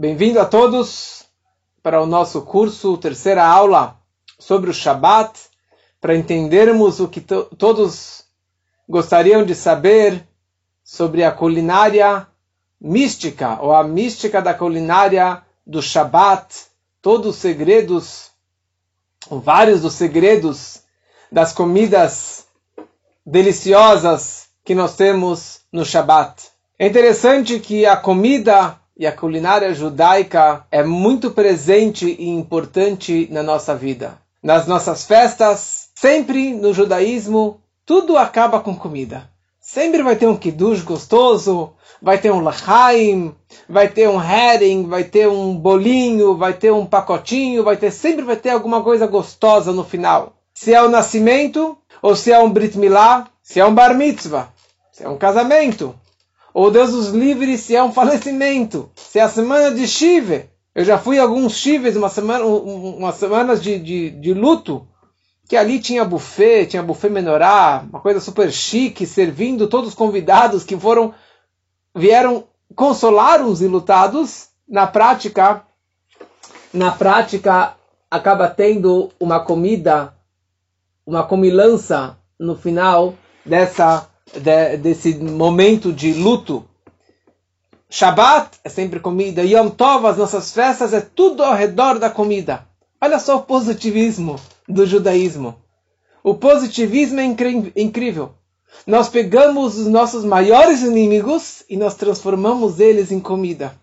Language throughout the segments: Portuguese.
Bem-vindo a todos para o nosso curso, terceira aula sobre o Shabat, para entendermos o que to todos gostariam de saber sobre a culinária mística, ou a mística da culinária do Shabat, todos os segredos, ou vários dos segredos das comidas deliciosas que nós temos no Shabat. É interessante que a comida e a culinária judaica é muito presente e importante na nossa vida. Nas nossas festas, sempre no judaísmo, tudo acaba com comida. Sempre vai ter um kiddush gostoso, vai ter um lachaim, vai ter um herring, vai ter um bolinho, vai ter um pacotinho, vai ter sempre vai ter alguma coisa gostosa no final. Se é o nascimento, ou se é um brit milá, se é um bar mitzvah, se é um casamento, ou Deus os livre se é um falecimento, se é a semana de Shiva. Eu já fui a alguns Shives, uma semana, umas semanas de, de, de luto, que ali tinha buffet, tinha buffet menorá, uma coisa super chique, servindo todos os convidados que foram, vieram consolar os ilutados. Na prática, na prática, acaba tendo uma comida, uma comilança no final dessa de, desse momento de luto. Shabat é sempre comida. Yom Tov, as nossas festas, é tudo ao redor da comida. Olha só o positivismo do judaísmo. O positivismo é incrível. Nós pegamos os nossos maiores inimigos e nós transformamos eles em comida.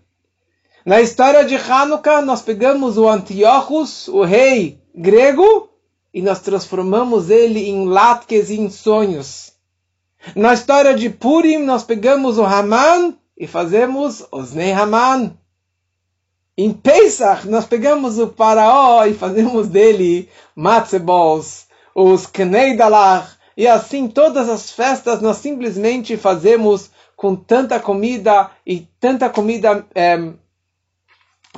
Na história de Hanukkah, nós pegamos o Antiochus, o rei grego, e nós transformamos ele em latkes e em sonhos. Na história de Purim, nós pegamos o Haman e fazemos Osnei Haman. Em Pesach, nós pegamos o Faraó e fazemos dele Matzebos, os Knei Dalach, e assim todas as festas nós simplesmente fazemos com tanta comida e tanta comida é,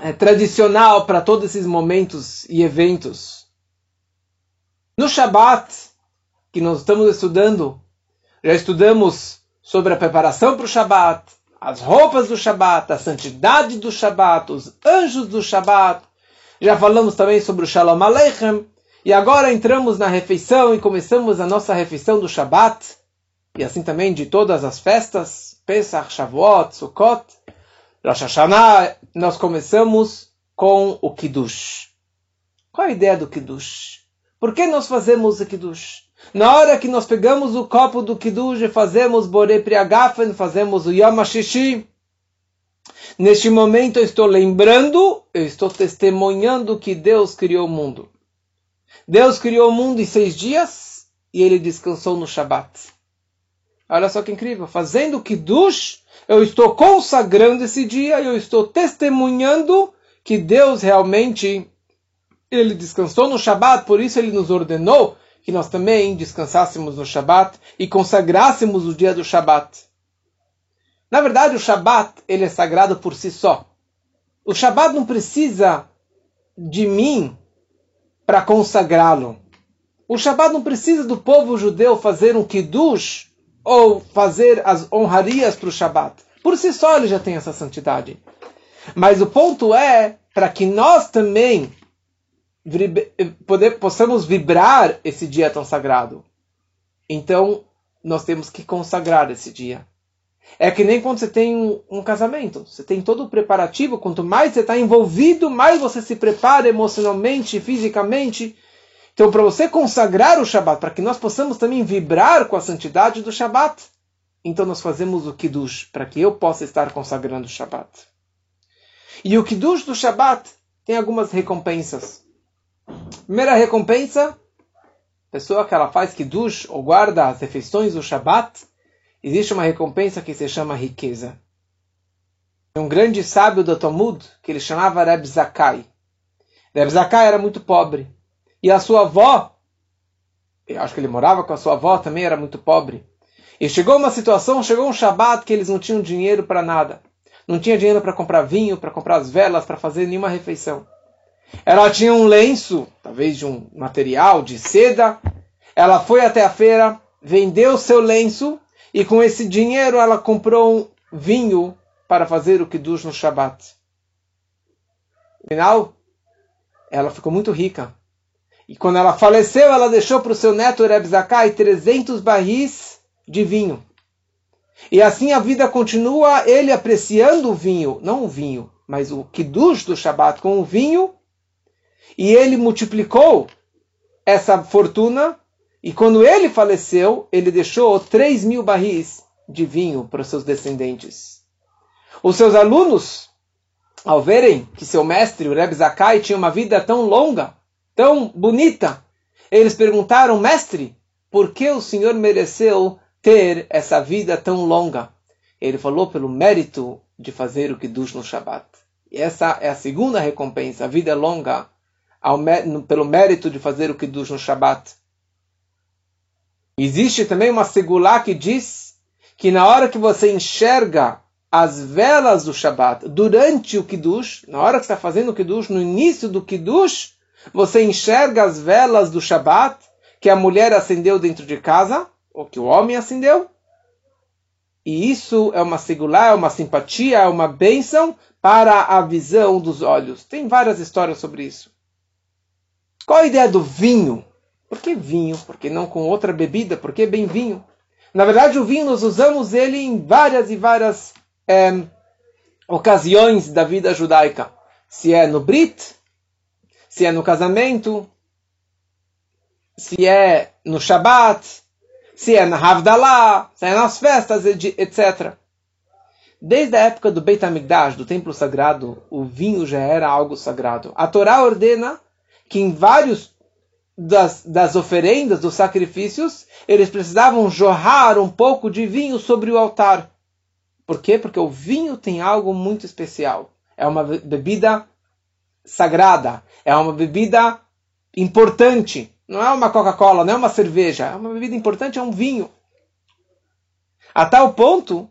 é, tradicional para todos esses momentos e eventos. No Shabat, que nós estamos estudando, já estudamos sobre a preparação para o Shabat, as roupas do Shabat, a santidade do Shabat, os anjos do Shabat. Já falamos também sobre o Shalom Aleichem. E agora entramos na refeição e começamos a nossa refeição do Shabat. E assim também de todas as festas, Pesach, Shavuot, Sukkot, Rosh Hashanah, nós começamos com o Kiddush. Qual a ideia do Kiddush? Por que nós fazemos o Kiddush? Na hora que nós pegamos o copo do Kiddush e fazemos Bore Priagafen, fazemos o Yom HaShishi, neste momento eu estou lembrando, eu estou testemunhando que Deus criou o mundo. Deus criou o mundo em seis dias e ele descansou no Shabat. Olha só que incrível. Fazendo o Kiddush, eu estou consagrando esse dia e eu estou testemunhando que Deus realmente ele descansou no Shabat, por isso ele nos ordenou que nós também descansássemos no Shabat e consagrássemos o dia do Shabat. Na verdade, o Shabat ele é sagrado por si só. O Shabat não precisa de mim para consagrá-lo. O Shabat não precisa do povo judeu fazer um kiddush ou fazer as honrarias para o Shabat. Por si só ele já tem essa santidade. Mas o ponto é para que nós também poder, possamos vibrar esse dia tão sagrado. Então, nós temos que consagrar esse dia. É que nem quando você tem um, um casamento. Você tem todo o preparativo. Quanto mais você está envolvido, mais você se prepara emocionalmente, fisicamente. Então, para você consagrar o Shabat, para que nós possamos também vibrar com a santidade do Shabat, então nós fazemos o Kiddush, para que eu possa estar consagrando o Shabat. E o Kiddush do Shabat tem algumas recompensas. Primeira recompensa, pessoa que ela faz kiddush ou guarda as refeições do Shabat, existe uma recompensa que se chama riqueza. Um grande sábio do Talmud, que ele chamava Reb Zakai. Reb Zakai era muito pobre. E a sua avó, eu acho que ele morava com a sua avó, também era muito pobre. E chegou uma situação, chegou um Shabat que eles não tinham dinheiro para nada. Não tinha dinheiro para comprar vinho, para comprar as velas, para fazer nenhuma refeição. Ela tinha um lenço, talvez de um material, de seda. Ela foi até a feira, vendeu seu lenço e com esse dinheiro ela comprou um vinho para fazer o kiddush no Shabat. Final, ela ficou muito rica. E quando ela faleceu, ela deixou para o seu neto Reb Zakai 300 barris de vinho. E assim a vida continua, ele apreciando o vinho, não o vinho, mas o kiddush do Shabat com o vinho, e ele multiplicou essa fortuna, e quando ele faleceu, ele deixou 3 mil barris de vinho para seus descendentes. Os seus alunos, ao verem que seu mestre, o Reb Zakai, tinha uma vida tão longa, tão bonita, eles perguntaram, mestre, por que o senhor mereceu ter essa vida tão longa? Ele falou pelo mérito de fazer o Kiddush no Shabat. E essa é a segunda recompensa, a vida longa, pelo mérito de fazer o Kiddush no Shabat. Existe também uma segulá que diz que na hora que você enxerga as velas do Shabat durante o Kiddush, na hora que está fazendo o Kiddush, no início do Kiddush, você enxerga as velas do Shabat que a mulher acendeu dentro de casa, ou que o homem acendeu. E isso é uma singular, é uma simpatia, é uma bênção para a visão dos olhos. Tem várias histórias sobre isso. Qual a ideia do vinho? Por que vinho? Por que não com outra bebida? Por que bem vinho? Na verdade, o vinho nós usamos ele em várias e várias é, ocasiões da vida judaica. Se é no Brit, se é no casamento, se é no Shabat, se é na Havdalah, se é nas festas, etc. Desde a época do Beit HaMikdash, do templo sagrado, o vinho já era algo sagrado. A Torá ordena que em vários das, das oferendas, dos sacrifícios, eles precisavam jorrar um pouco de vinho sobre o altar. Por quê? Porque o vinho tem algo muito especial. É uma bebida sagrada, é uma bebida importante. Não é uma Coca-Cola, não é uma cerveja, é uma bebida importante, é um vinho. A tal ponto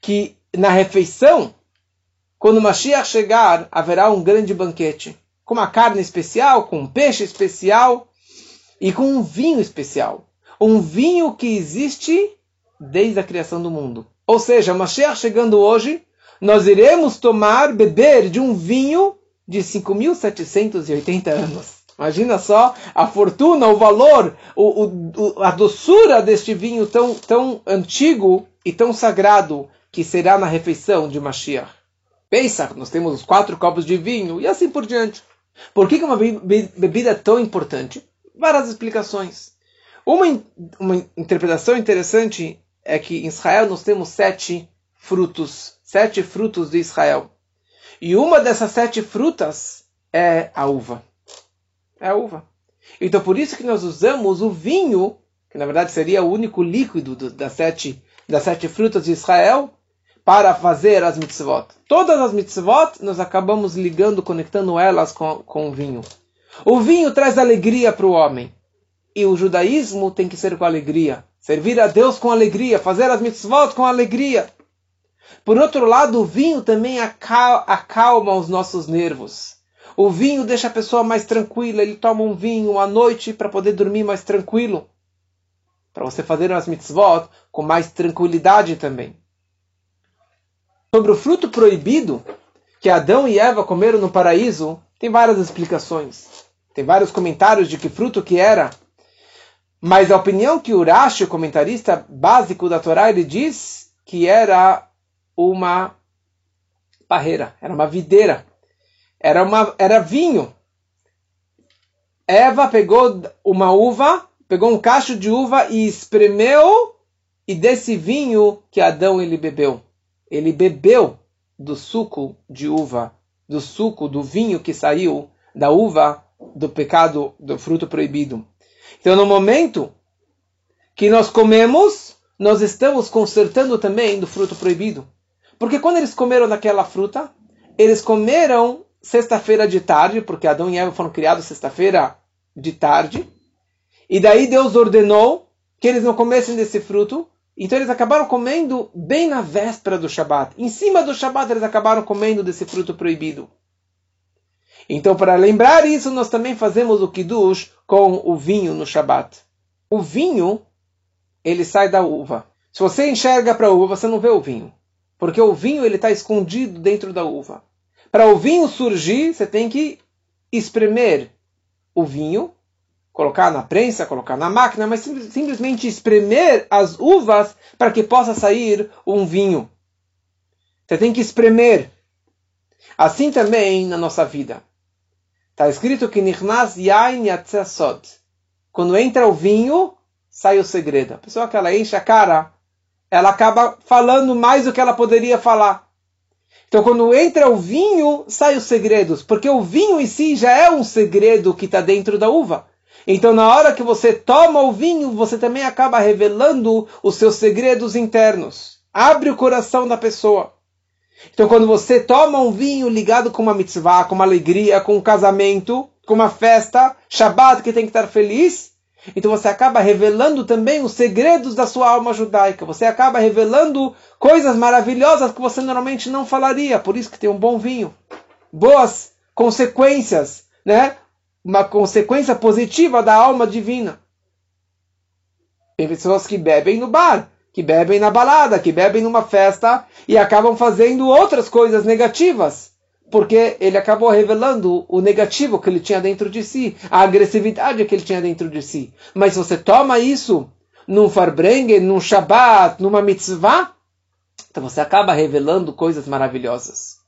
que na refeição, quando Mashiach chegar, haverá um grande banquete, com uma carne especial, com um peixe especial e com um vinho especial. Um vinho que existe desde a criação do mundo. Ou seja, Mashiach chegando hoje, nós iremos tomar, beber de um vinho de 5.780 anos. Imagina só a fortuna, o valor, o, o, a doçura deste vinho tão, tão antigo e tão sagrado que será na refeição de Mashiach. Pensa, nós temos os quatro copos de vinho e assim por diante. Por que, que uma bebida é tão importante? Várias explicações. Uma, uma interpretação interessante é que em Israel nós temos sete frutos, sete frutos de Israel. E uma dessas sete frutas é a uva. É a uva. Então por isso que nós usamos o vinho, que na verdade seria o único líquido das sete, das sete frutas de Israel, para fazer as mitzvot. Todas as mitzvot nós acabamos ligando, conectando elas com, com o vinho. O vinho traz alegria para o homem. E o judaísmo tem que ser com alegria. Servir a Deus com alegria, fazer as mitzvot com alegria. Por outro lado, o vinho também acalma os nossos nervos. O vinho deixa a pessoa mais tranquila. Ele toma um vinho à noite para poder dormir mais tranquilo. Para você fazer as mitzvot com mais tranquilidade também. Sobre o fruto proibido que Adão e Eva comeram no paraíso, tem várias explicações. Tem vários comentários de que fruto que era. Mas a opinião que Urashi, o comentarista básico da Torá, ele diz que era uma parreira, era uma videira, era, uma, era vinho. Eva pegou uma uva, pegou um cacho de uva e espremeu, e desse vinho que Adão ele bebeu. Ele bebeu do suco de uva, do suco do vinho que saiu da uva do pecado do fruto proibido. Então, no momento que nós comemos, nós estamos consertando também do fruto proibido. Porque quando eles comeram daquela fruta, eles comeram sexta-feira de tarde, porque Adão e Eva foram criados sexta-feira de tarde. E daí Deus ordenou que eles não comessem desse fruto. Então eles acabaram comendo bem na véspera do Shabat. Em cima do Shabat eles acabaram comendo desse fruto proibido. Então, para lembrar isso, nós também fazemos o Kiddush com o vinho no Shabat. O vinho ele sai da uva. Se você enxerga para a uva, você não vê o vinho. Porque o vinho ele está escondido dentro da uva. Para o vinho surgir, você tem que espremer o vinho, colocar na prensa, colocar na máquina, mas sim, simplesmente espremer as uvas para que possa sair um vinho. Você tem que espremer. Assim também na nossa vida. Está escrito que Nichnas Yain Yatzesod. Quando entra o vinho, sai o segredo. A pessoa que ela enche a cara, ela acaba falando mais do que ela poderia falar. Então, quando entra o vinho, sai os segredos, porque o vinho em si já é um segredo que está dentro da uva. Então, na hora que você toma o vinho, você também acaba revelando os seus segredos internos. Abre o coração da pessoa. Então, quando você toma um vinho ligado com uma mitzvah, com uma alegria, com um casamento, com uma festa, Shabbat que tem que estar feliz, então você acaba revelando também os segredos da sua alma judaica. Você acaba revelando coisas maravilhosas que você normalmente não falaria. Por isso que tem um bom vinho. Boas consequências, né? Uma consequência positiva da alma divina. Tem pessoas que bebem no bar, que bebem na balada, que bebem numa festa e acabam fazendo outras coisas negativas porque ele acabou revelando o negativo que ele tinha dentro de si, a agressividade que ele tinha dentro de si. Mas se você toma isso num farbrengen, num Shabbat, numa mitzvah, então você acaba revelando coisas maravilhosas.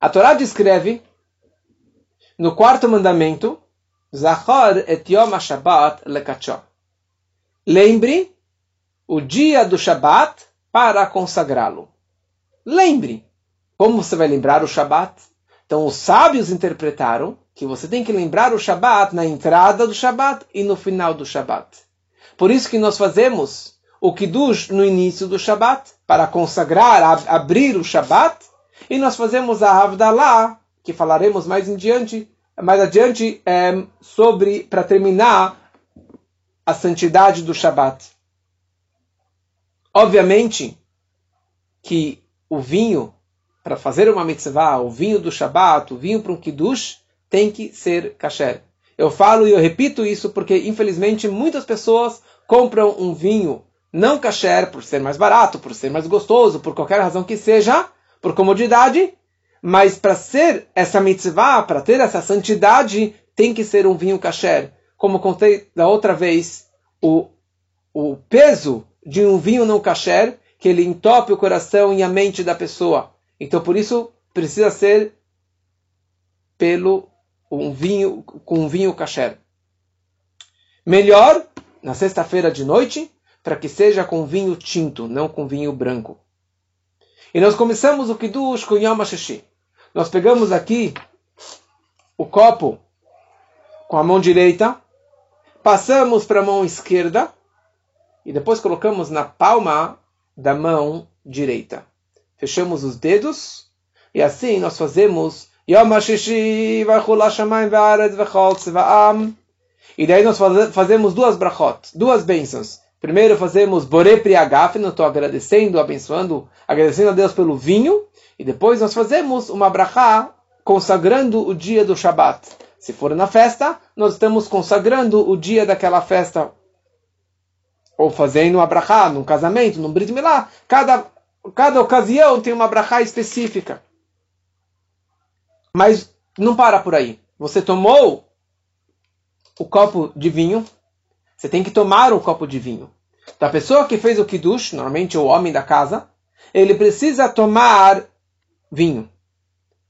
A Torá descreve no quarto mandamento, Zachor et Yom HaShabbat lekacho. Lembre o dia do Shabbat para consagrá-lo. Lembre. Como você vai lembrar o Shabat? Então os sábios interpretaram que você tem que lembrar o Shabat na entrada do Shabat e no final do Shabat. Por isso que nós fazemos o Kiddush no início do Shabat, para consagrar, ab abrir o Shabat, e nós fazemos a Havdalah, que falaremos mais em diante, mais adiante, é, sobre, para terminar, a santidade do Shabat. Obviamente que o vinho para fazer uma mitzvah, o vinho do Shabat, o vinho para um kiddush, tem que ser kasher. Eu falo e eu repito isso porque, infelizmente, muitas pessoas compram um vinho não kasher por ser mais barato, por ser mais gostoso, por qualquer razão que seja, por comodidade, mas para ser essa mitzvah, para ter essa santidade, tem que ser um vinho kasher. Como contei da outra vez, o, o peso de um vinho não kasher, que ele entope o coração e a mente da pessoa. Então, por isso, precisa ser pelo um vinho com um vinho kasher. Melhor na sexta-feira de noite, para que seja com vinho tinto, não com vinho branco. E nós começamos o Kiddush com Yom HaSheshi. Nós pegamos aqui o copo com a mão direita, passamos para a mão esquerda e depois colocamos na palma da mão direita fechamos os dedos e assim nós fazemos Yom e daí nós fazemos duas brachot, duas bênçãos. Primeiro fazemos Bore Priagaf, eu estou agradecendo, abençoando, agradecendo a Deus pelo vinho. E depois nós fazemos uma brachá consagrando o dia do Shabat. Se for na festa, nós estamos consagrando o dia daquela festa. Ou fazendo uma brachá num casamento, num brit milá. Cada cada ocasião tem uma brachá específica. Mas não para por aí. Você tomou o copo de vinho, você tem que tomar o copo de vinho. Da pessoa que fez o kiddush, normalmente o homem da casa, ele precisa tomar vinho.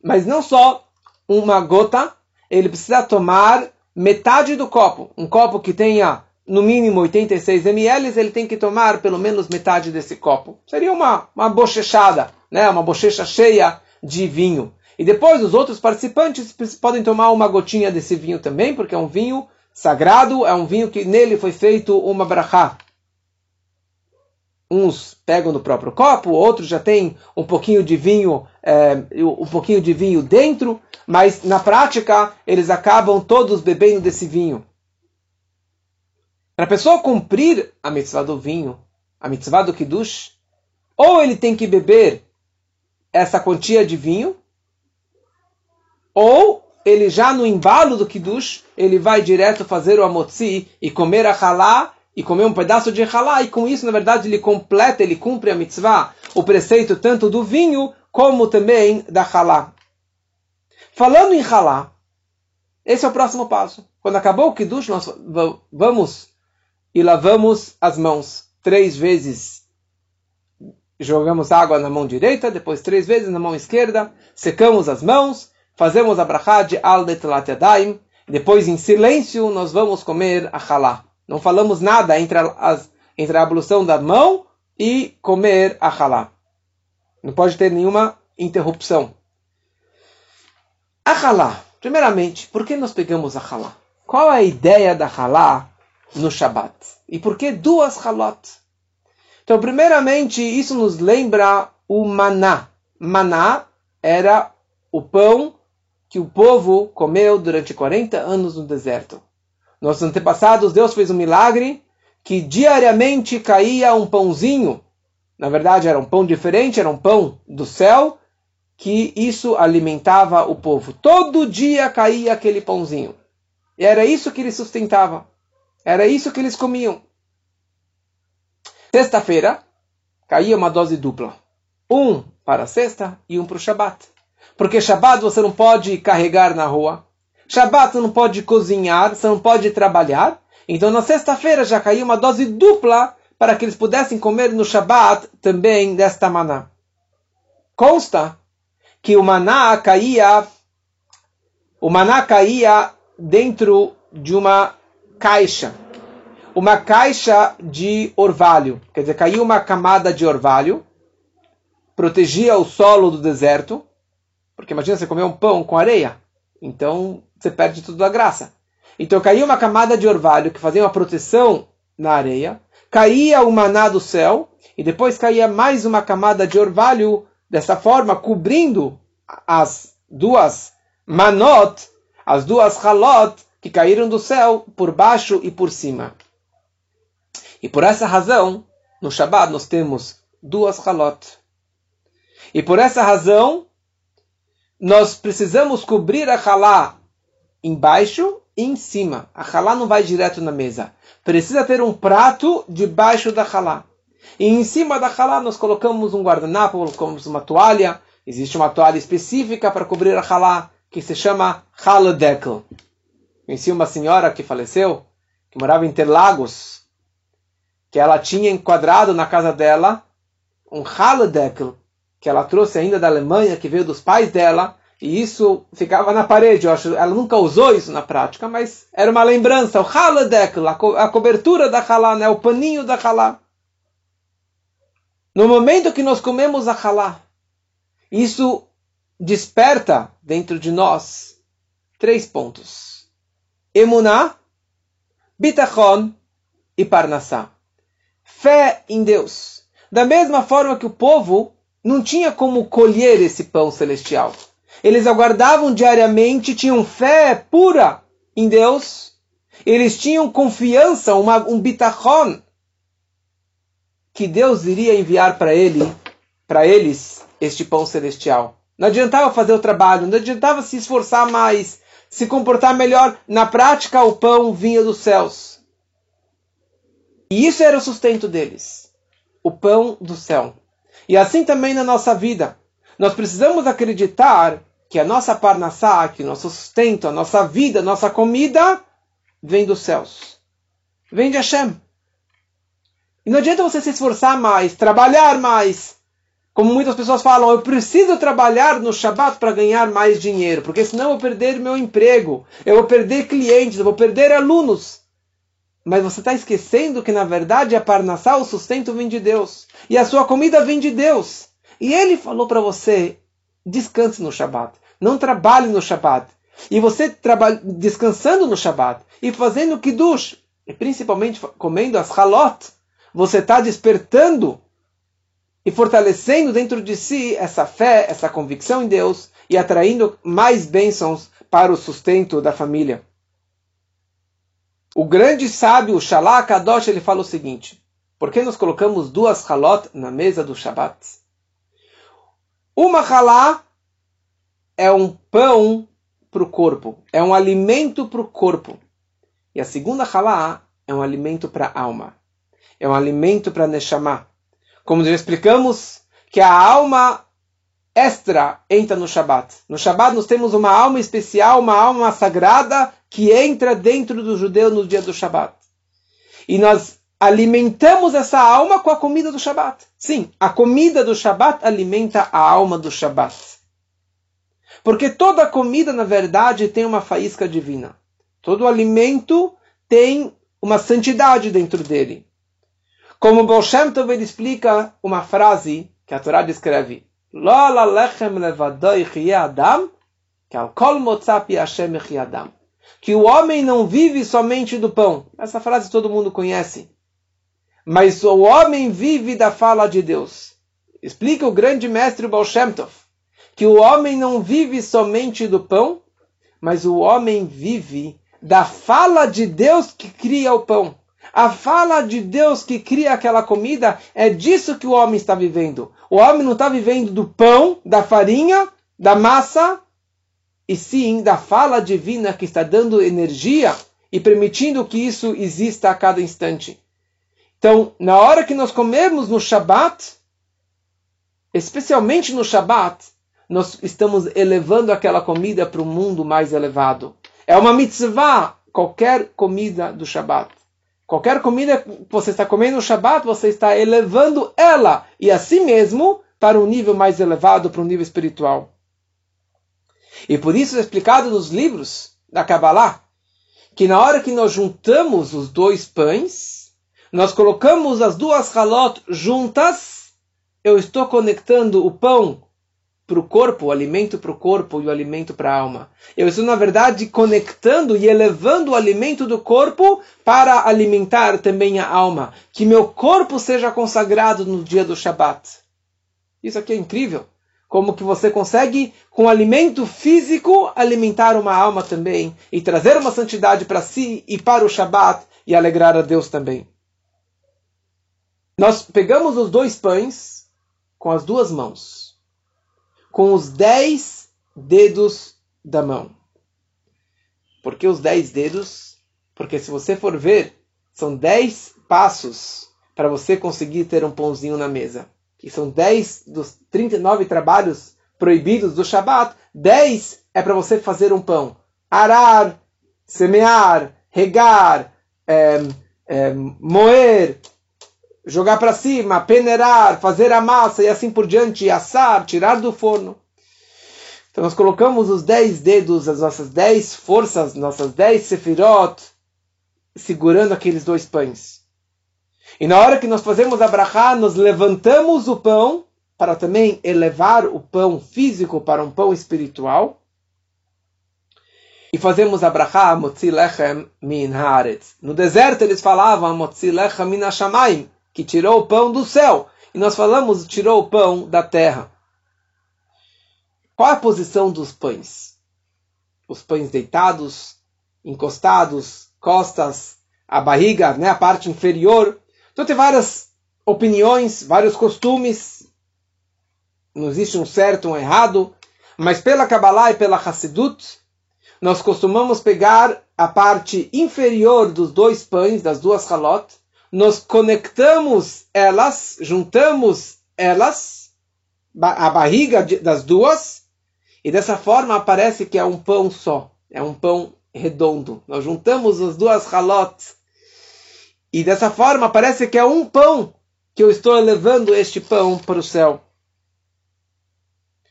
Mas não só uma gota, ele precisa tomar metade do copo. Um copo que tenha no mínimo 86 ml, ele tem que tomar pelo menos metade desse copo. Seria uma, uma bochechada, né? uma bochecha cheia de vinho. E depois os outros participantes podem tomar uma gotinha desse vinho também, porque é um vinho sagrado, é um vinho que nele foi feito uma brachá. Uns pegam no próprio copo, outros já tem um pouquinho de vinho, é, um pouquinho de vinho dentro, mas na prática eles acabam todos bebendo desse vinho. Para a pessoa cumprir a mitzvah do vinho, a mitzvah do kiddush, ou ele tem que beber essa quantia de vinho, ou ele já no embalo do kiddush, ele vai direto fazer o amotzi e comer a halá, e comer um pedaço de halá, e com isso, na verdade, ele completa, ele cumpre a mitzvah, o preceito tanto do vinho como também da halá. Falando em halá, esse é o próximo passo. Quando acabou o kiddush, nós vamos e lavamos as mãos três vezes. Jogamos água na mão direita, depois três vezes na mão esquerda, secamos as mãos, fazemos a brachá de al yadayim, depois em silêncio nós vamos comer a halá. Não falamos nada entre, as, entre a ablução da mão e comer a halá. Não pode ter nenhuma interrupção. A halá. Primeiramente, por que nós pegamos a halá? Qual é a ideia da halá no Shabat? E por que duas halot? Então, primeiramente, isso nos lembra o maná. Maná era o pão que o povo comeu durante 40 anos no deserto. Nossos antepassados, Deus fez um milagre que diariamente caía um pãozinho. Na verdade, era um pão diferente, era um pão do céu, que isso alimentava o povo. Todo dia caía aquele pãozinho. E era isso que eles sustentavam. Era isso que eles comiam. Sexta-feira, caía uma dose dupla. Um para a sexta e um para o Shabat. Porque Shabat você não pode carregar na rua. Shabat você não pode cozinhar, você não pode trabalhar. Então na sexta-feira já caiu uma dose dupla para que eles pudessem comer no Shabat também desta maná. Consta que o maná caía, o maná caía dentro de uma caixa, uma caixa de orvalho, quer dizer, caiu uma camada de orvalho, protegia o solo do deserto, porque imagina você comer um pão com areia, então você perde tudo a graça. Então caiu uma camada de orvalho que fazia uma proteção na areia, caía o maná do céu, e depois caía mais uma camada de orvalho, dessa forma, cobrindo as duas manot, as duas halot, que caíram do céu por baixo e por cima. E por essa razão, no Shabbat nós temos duas halot. E por essa razão, nós precisamos cobrir a halá embaixo e em cima. A halá não vai direto na mesa. Precisa ter um prato debaixo da halá. E em cima da halá nós colocamos um guardanapo, colocamos uma toalha. Existe uma toalha específica para cobrir a halá, que se chama haladekel. Conheci uma senhora que faleceu, que morava em Interlagos, que ela tinha enquadrado na casa dela um Haladekel, que ela trouxe ainda da Alemanha, que veio dos pais dela, e isso ficava na parede. Eu acho, ela nunca usou isso na prática, mas era uma lembrança. O Haladekel, a, co a cobertura da Halá, né? o paninho da Halá. No momento que nós comemos a Halá, isso desperta dentro de nós três pontos. Emuná, Bitachon e Parnassá. Fé em Deus. Da mesma forma que o povo não tinha como colher esse pão celestial. Eles aguardavam diariamente, tinham fé pura em Deus. Eles tinham confiança, uma, um bitachon, que Deus iria enviar para ele, para eles, este pão celestial. Não adiantava fazer o trabalho, não adiantava se esforçar mais, se comportar melhor. Na prática, o pão vinha dos céus. E isso era o sustento deles. O pão do céu. E assim também na nossa vida. Nós precisamos acreditar que a nossa parnassá, que o nosso sustento, a nossa vida, a nossa comida, vem dos céus. Vem de Hashem. E não adianta você se esforçar mais, trabalhar mais, como muitas pessoas falam, eu preciso trabalhar no Shabat para ganhar mais dinheiro, porque senão eu vou perder meu emprego, eu vou perder clientes, eu vou perder alunos. Mas você está esquecendo que na verdade a Parnassá, o sustento vem de Deus. E a sua comida vem de Deus. E ele falou para você, descanse no Shabat. Não trabalhe no Shabat. E você descansando no Shabat e fazendo Kiddush, e principalmente comendo as halot, você está despertando e fortalecendo dentro de si essa fé, essa convicção em Deus e atraindo mais bênçãos para o sustento da família. O grande sábio Shalá Kadosh ele fala o seguinte: por que nós colocamos duas halot na mesa do Shabat? Uma halá é um pão para o corpo, é um alimento para o corpo. E a segunda halá é um alimento para a alma, é um alimento para Neshama, como já explicamos, que a alma extra entra no Shabat. No Shabat nós temos uma alma especial, uma alma sagrada que entra dentro do judeu no dia do Shabat. E nós alimentamos essa alma com a comida do Shabat. Sim, a comida do Shabat alimenta a alma do Shabat. Porque toda comida, na verdade, tem uma faísca divina. Todo alimento tem uma santidade dentro dele. Como Baal Shem Tov ele explica uma frase que a Torá descreve: Lola lechem levadoi adam, que al kol motzapi Hashem adam. Que o homem não vive somente do pão. Essa frase todo mundo conhece. Mas o homem vive da fala de Deus. Explica o grande mestre Baal Shem Tov, que o homem não vive somente do pão, mas o homem vive da fala de Deus que cria o pão. A fala de Deus que cria aquela comida é disso que o homem está vivendo. O homem não está vivendo do pão, da farinha, da massa, e sim da fala divina que está dando energia e permitindo que isso exista a cada instante. Então, na hora que nós comemos no Shabat, especialmente no Shabat, nós estamos elevando aquela comida para o mundo mais elevado. É uma mitzvah qualquer comida do Shabat. Qualquer comida que você está comendo no Shabat, você está elevando ela e a si mesmo para um nível mais elevado, para um nível espiritual. E por isso é explicado nos livros da Kabbalah que na hora que nós juntamos os dois pães, nós colocamos as duas halot juntas, eu estou conectando o pão para o corpo, o alimento para o corpo e o alimento para a alma. Eu estou, na verdade, conectando e elevando o alimento do corpo para alimentar também a alma. Que meu corpo seja consagrado no dia do Shabat. Isso aqui é incrível. Como que você consegue, com alimento físico, alimentar uma alma também e trazer uma santidade para si e para o Shabat e alegrar a Deus também. Nós pegamos os dois pães com as duas mãos com os dez dedos da mão. Por que os dez dedos? Porque se você for ver, são dez passos para você conseguir ter um pãozinho na mesa. E são dez dos 39 trabalhos proibidos do Shabat, dez é para você fazer um pão. Arar, semear, regar, é, é, moer, jogar para cima, peneirar, fazer a massa e assim por diante, assar, tirar do forno. Então nós colocamos os dez dedos, as nossas dez forças, nossas dez sefirot, segurando aqueles dois pães. E na hora que nós fazemos a brachá, nós levantamos o pão para também elevar o pão físico para um pão espiritual. E fazemos a brachá motzi lechem min haaretz. No deserto eles falavam motzi lechem min hashamayim que tirou o pão do céu. E nós falamos, tirou o pão da terra. Qual a posição dos pães? Os pães deitados, encostados, costas, a barriga, né, a parte inferior. Então tem várias opiniões, vários costumes. Não existe um certo, um errado. Mas pela Kabbalah e pela Hassidut, nós costumamos pegar a parte inferior dos dois pães, das duas halot, nós conectamos elas, juntamos elas, a barriga das duas, e dessa forma aparece que é um pão só, é um pão redondo. Nós juntamos as duas halotes, e dessa forma parece que é um pão que eu estou elevando este pão para o céu.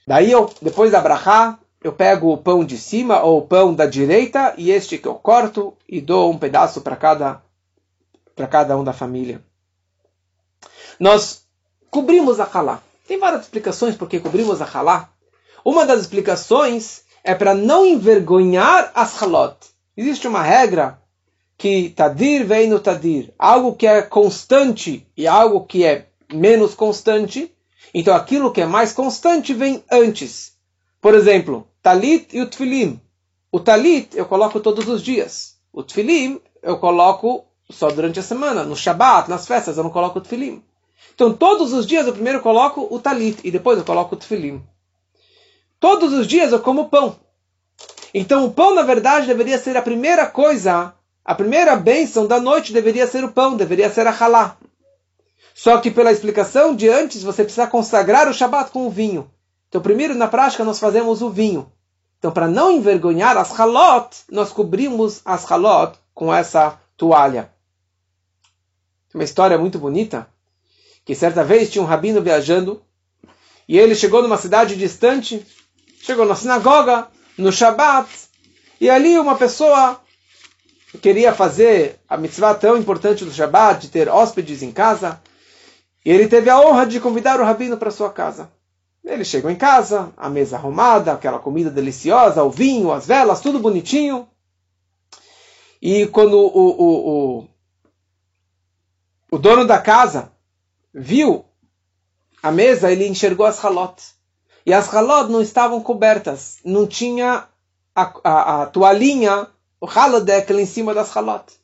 Daí eu, depois da brachá, eu pego o pão de cima ou o pão da direita e este que eu corto e dou um pedaço para cada para cada um da família. Nós cobrimos a Halá. Tem várias explicações por que cobrimos a Halá. Uma das explicações é para não envergonhar as halot. Existe uma regra que tadir vem no tadir, algo que é constante e algo que é menos constante. Então aquilo que é mais constante vem antes. Por exemplo, talit e o tfilim. O talit eu coloco todos os dias. O tfilim eu coloco só durante a semana. No Shabat, nas festas, eu não coloco o tefilim. Então, todos os dias eu primeiro coloco o talit e depois eu coloco o tefilim. Todos os dias eu como pão. Então, o pão, na verdade, deveria ser a primeira coisa, a primeira bênção da noite deveria ser o pão, deveria ser a halá. Só que pela explicação de antes, você precisa consagrar o Shabat com o vinho. Então, primeiro, na prática, nós fazemos o vinho. Então, para não envergonhar as halot, nós cobrimos as halot com essa toalha. Uma história muito bonita, que certa vez tinha um rabino viajando, e ele chegou numa cidade distante, chegou na sinagoga, no Shabat, e ali uma pessoa queria fazer a mitzvah tão importante do Shabat, de ter hóspedes em casa, e ele teve a honra de convidar o rabino para sua casa. Ele chegou em casa, a mesa arrumada, aquela comida deliciosa, o vinho, as velas, tudo bonitinho. E quando o, o, o, o dono da casa viu a mesa, ele enxergou as halotes. E as halot não estavam cobertas, não tinha a, a, a toalhinha, o halodek em cima das halotes.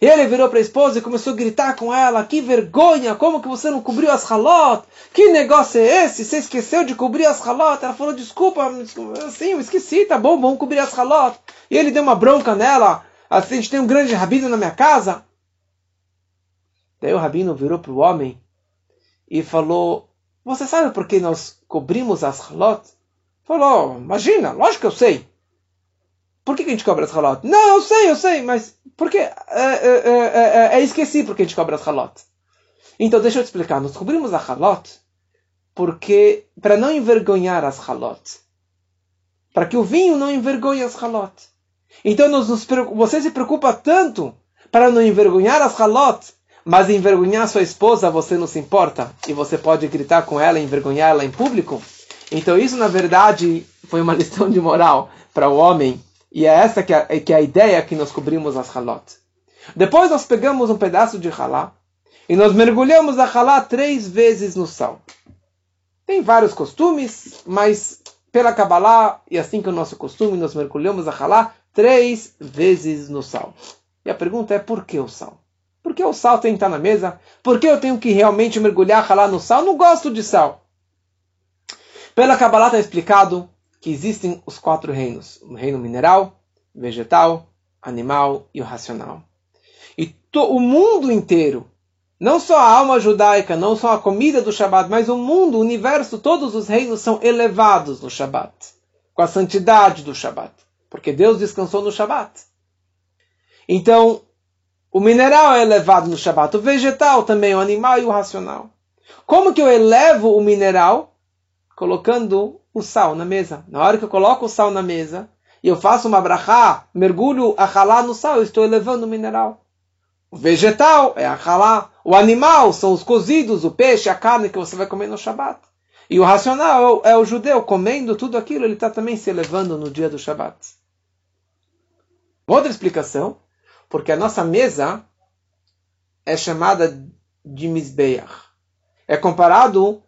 E ele virou para a esposa e começou a gritar com ela: Que vergonha! Como que você não cobriu as halot? Que negócio é esse? Você esqueceu de cobrir as halot? Ela falou: Desculpa, assim, eu esqueci, tá bom, vamos cobrir as halot. E ele deu uma bronca nela: Assim, a gente tem um grande rabino na minha casa. Daí o rabino virou para o homem e falou: Você sabe por que nós cobrimos as halot? Falou: Imagina, lógico que eu sei. Por que, que a gente cobra as halot? Não, eu sei, eu sei, mas por que? É, é, é, é, esqueci por que a gente cobra as halot. Então, deixa eu te explicar. Nós cobrimos a halot porque para não envergonhar as halot. Para que o vinho não envergonhe as halot. Então, nos, nos, você se preocupa tanto para não envergonhar as halot, mas envergonhar sua esposa você não se importa e você pode gritar com ela envergonhar ela em público. Então, isso na verdade foi uma lição de moral para o homem e é essa que é, que é a ideia que nós cobrimos as halot. Depois nós pegamos um pedaço de halá e nós mergulhamos a halá três vezes no sal. Tem vários costumes, mas pela Kabbalah, e assim que é o nosso costume, nós mergulhamos a halá três vezes no sal. E a pergunta é por que o sal? Por que o sal tem que estar na mesa? Por que eu tenho que realmente mergulhar halá no sal? Não gosto de sal. Pela Kabbalah está explicado que existem os quatro reinos: o reino mineral, vegetal, animal e o racional. E to, o mundo inteiro, não só a alma judaica, não só a comida do Shabat, mas o mundo, o universo, todos os reinos são elevados no Shabat, com a santidade do Shabat, porque Deus descansou no Shabat. Então, o mineral é elevado no Shabat, o vegetal também, o animal e o racional. Como que eu elevo o mineral? Colocando o sal na mesa. Na hora que eu coloco o sal na mesa e eu faço uma brachá, mergulho a halá no sal, eu estou elevando o mineral. O vegetal é a halá. O animal são os cozidos, o peixe, a carne que você vai comer no Shabat. E o racional é o judeu comendo tudo aquilo, ele está também se elevando no dia do Shabat. Outra explicação, porque a nossa mesa é chamada de Mizbeach. É comparado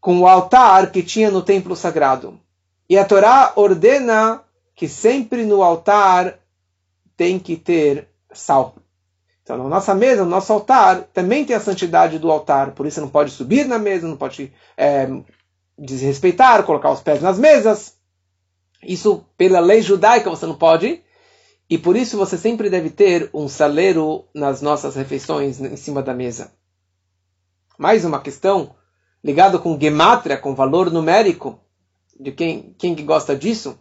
com o altar que tinha no templo sagrado. E a Torá ordena que sempre no altar tem que ter sal. Então, na nossa mesa, no nosso altar, também tem a santidade do altar. Por isso, não pode subir na mesa, não pode é, desrespeitar, colocar os pés nas mesas. Isso, pela lei judaica, você não pode. E por isso, você sempre deve ter um saleiro nas nossas refeições em cima da mesa. Mais uma questão ligado com gematria, com valor numérico, de quem, quem que gosta disso.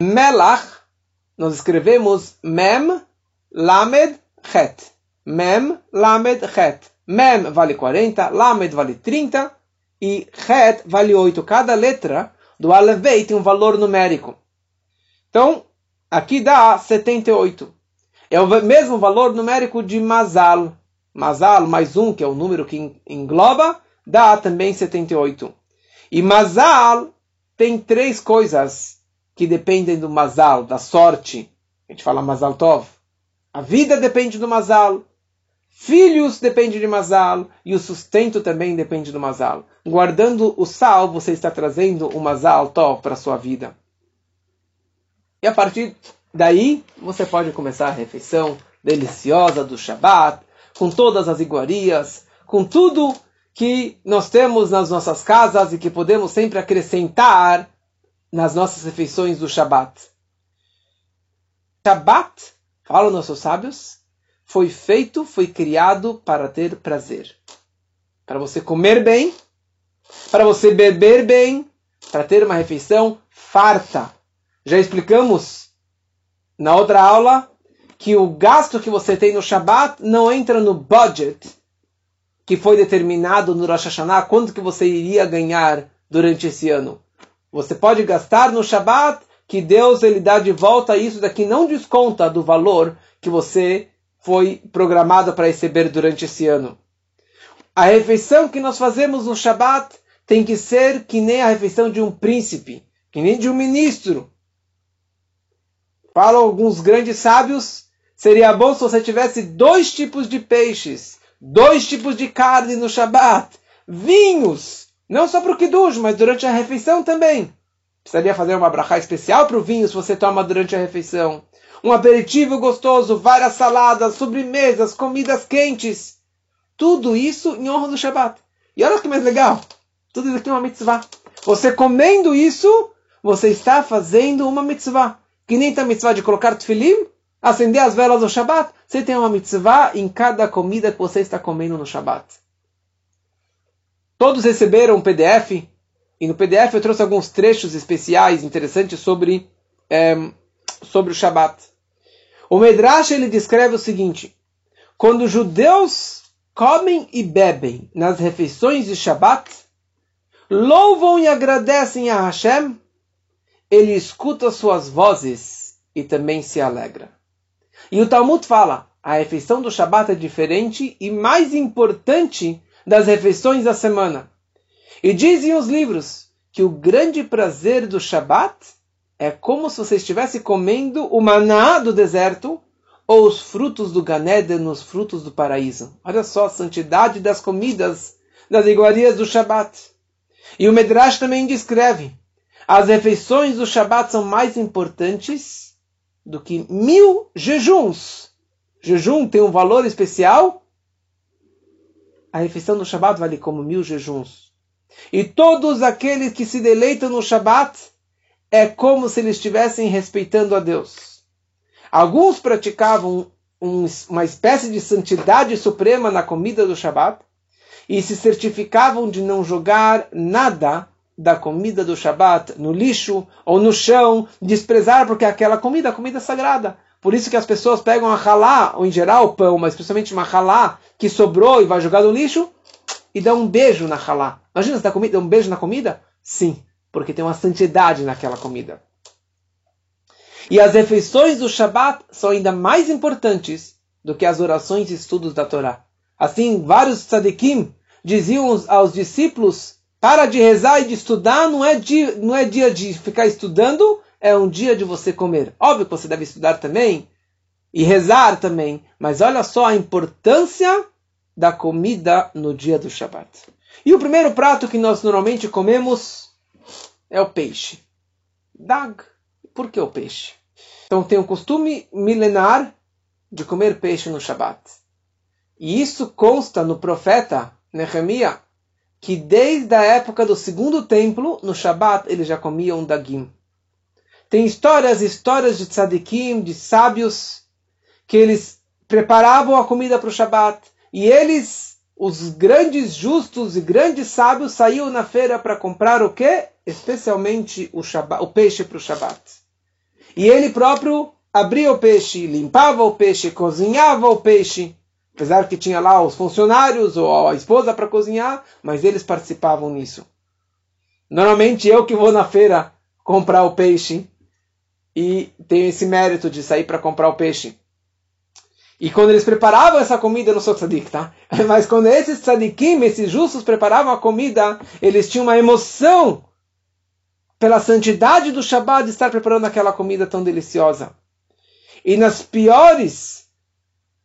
Melach, nós escrevemos Mem, Lamed, Het. Mem, Lamed, Het. Mem vale 40, Lamed vale 30 e Het vale 8. Cada letra do Alevei tem um valor numérico. Então, aqui dá 78. É o mesmo valor numérico de Mazal. Mazal mais um, que é o número que engloba, dá também 78. E Mazal tem três coisas que dependem do Mazal, da sorte. A gente fala Mazal Tov. A vida depende do Mazal. Filhos depende de Mazal. E o sustento também depende do Mazal. Guardando o sal, você está trazendo o Mazal Tov para a sua vida. E a partir daí, você pode começar a refeição deliciosa do Shabat, com todas as iguarias, com tudo que nós temos nas nossas casas e que podemos sempre acrescentar nas nossas refeições do Shabat. Shabat, falam nossos sábios, foi feito, foi criado para ter prazer. Para você comer bem, para você beber bem, para ter uma refeição farta. Já explicamos na outra aula que o gasto que você tem no Shabat não entra no budget que foi determinado no Rosh Hashanah, quanto que você iria ganhar durante esse ano. Você pode gastar no Shabat, que Deus ele dá de volta isso daqui não desconta do valor que você foi programado para receber durante esse ano. A refeição que nós fazemos no Shabat tem que ser que nem a refeição de um príncipe, que nem de um ministro. Falam alguns grandes sábios, seria bom se você tivesse dois tipos de peixes, dois tipos de carne no Shabat, vinhos, não só para o Kiddush, mas durante a refeição também. Precisaria fazer uma brachá especial para o vinho se você toma durante a refeição. Um aperitivo gostoso, várias saladas, sobremesas, comidas quentes. Tudo isso em honra do Shabat. E olha que mais legal. Tudo isso aqui é uma mitzvah. Você comendo isso, você está fazendo uma mitzvah. Que nem a mitzvah de colocar tefilim, acender as velas no Shabat. Você tem uma mitzvah em cada comida que você está comendo no Shabat. Todos receberam um PDF. E no PDF eu trouxe alguns trechos especiais interessantes sobre, é, sobre o Shabat. O Medrash ele descreve o seguinte: quando os judeus comem e bebem nas refeições de Shabat, louvam e agradecem a Hashem, ele escuta suas vozes e também se alegra. E o Talmud fala, a refeição do Shabat é diferente e mais importante das refeições da semana. E dizem os livros que o grande prazer do Shabat é como se você estivesse comendo o maná do deserto ou os frutos do Ganeden, os frutos do paraíso. Olha só a santidade das comidas, das iguarias do Shabat. E o Medrash também descreve: as refeições do Shabat são mais importantes do que mil jejuns. Jejum tem um valor especial. A refeição do Shabat vale como mil jejuns. E todos aqueles que se deleitam no Shabat é como se eles estivessem respeitando a Deus. Alguns praticavam um, uma espécie de santidade suprema na comida do Shabat, e se certificavam de não jogar nada da comida do Shabat no lixo ou no chão, desprezar porque aquela comida é comida sagrada. Por isso que as pessoas pegam a halá, ou em geral o pão, mas especialmente uma halá que sobrou e vai jogar no lixo, e dá um beijo na halá. Imagina se dá comida, um beijo na comida? Sim, porque tem uma santidade naquela comida. E as refeições do Shabat são ainda mais importantes do que as orações e estudos da Torá. Assim, vários tzadikim diziam aos discípulos: para de rezar e de estudar, não é, dia, não é dia de ficar estudando, é um dia de você comer. Óbvio que você deve estudar também e rezar também, mas olha só a importância da comida no dia do Shabat. E o primeiro prato que nós normalmente comemos é o peixe. Dag. Por que o peixe? Então tem o costume milenar de comer peixe no Shabat. E isso consta no profeta Nehemiah, que desde a época do segundo templo, no Shabat, eles já comiam dagim. Tem histórias, histórias de tzadikim, de sábios, que eles preparavam a comida para o Shabat. E eles, os grandes justos e grandes sábios, saíam na feira para comprar o quê? Especialmente o, Shabbat, o peixe para o Shabat. E ele próprio abria o peixe, limpava o peixe, cozinhava o peixe Apesar que tinha lá os funcionários ou a esposa para cozinhar, mas eles participavam nisso. Normalmente eu que vou na feira comprar o peixe e tenho esse mérito de sair para comprar o peixe. E quando eles preparavam essa comida, eu não sou tzadik, tá? Mas quando esses tzadikim, esses justos, preparavam a comida, eles tinham uma emoção pela santidade do Shabbat de estar preparando aquela comida tão deliciosa. E nas piores